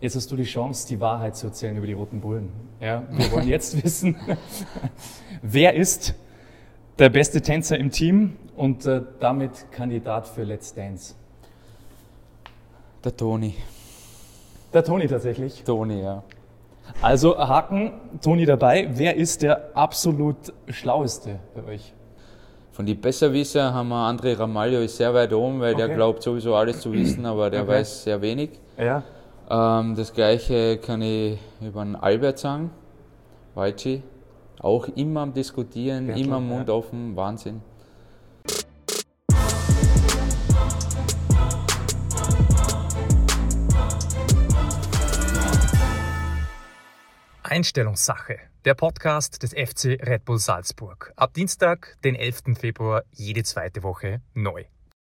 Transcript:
Jetzt hast du die Chance, die Wahrheit zu erzählen über die Roten Bullen. Ja, wir wollen jetzt wissen, wer ist der beste Tänzer im Team und äh, damit Kandidat für Let's Dance? Der Toni. Der Toni tatsächlich. Toni, ja. Also Haken, Toni dabei. Wer ist der absolut schlaueste bei euch? Von die Besserwisser haben wir André Ramalho ist sehr weit oben, weil Okay. der glaubt sowieso alles zu wissen, aber der Okay. weiß sehr wenig. Ja. Ähm, das gleiche kann ich über den Albert sagen, Walci. Auch immer am Diskutieren, Bertel, immer Mund ja. offen, Wahnsinn. Einstellungssache. Der Podcast des FC Red Bull Salzburg. Ab Dienstag, den 11. Februar, jede zweite Woche neu.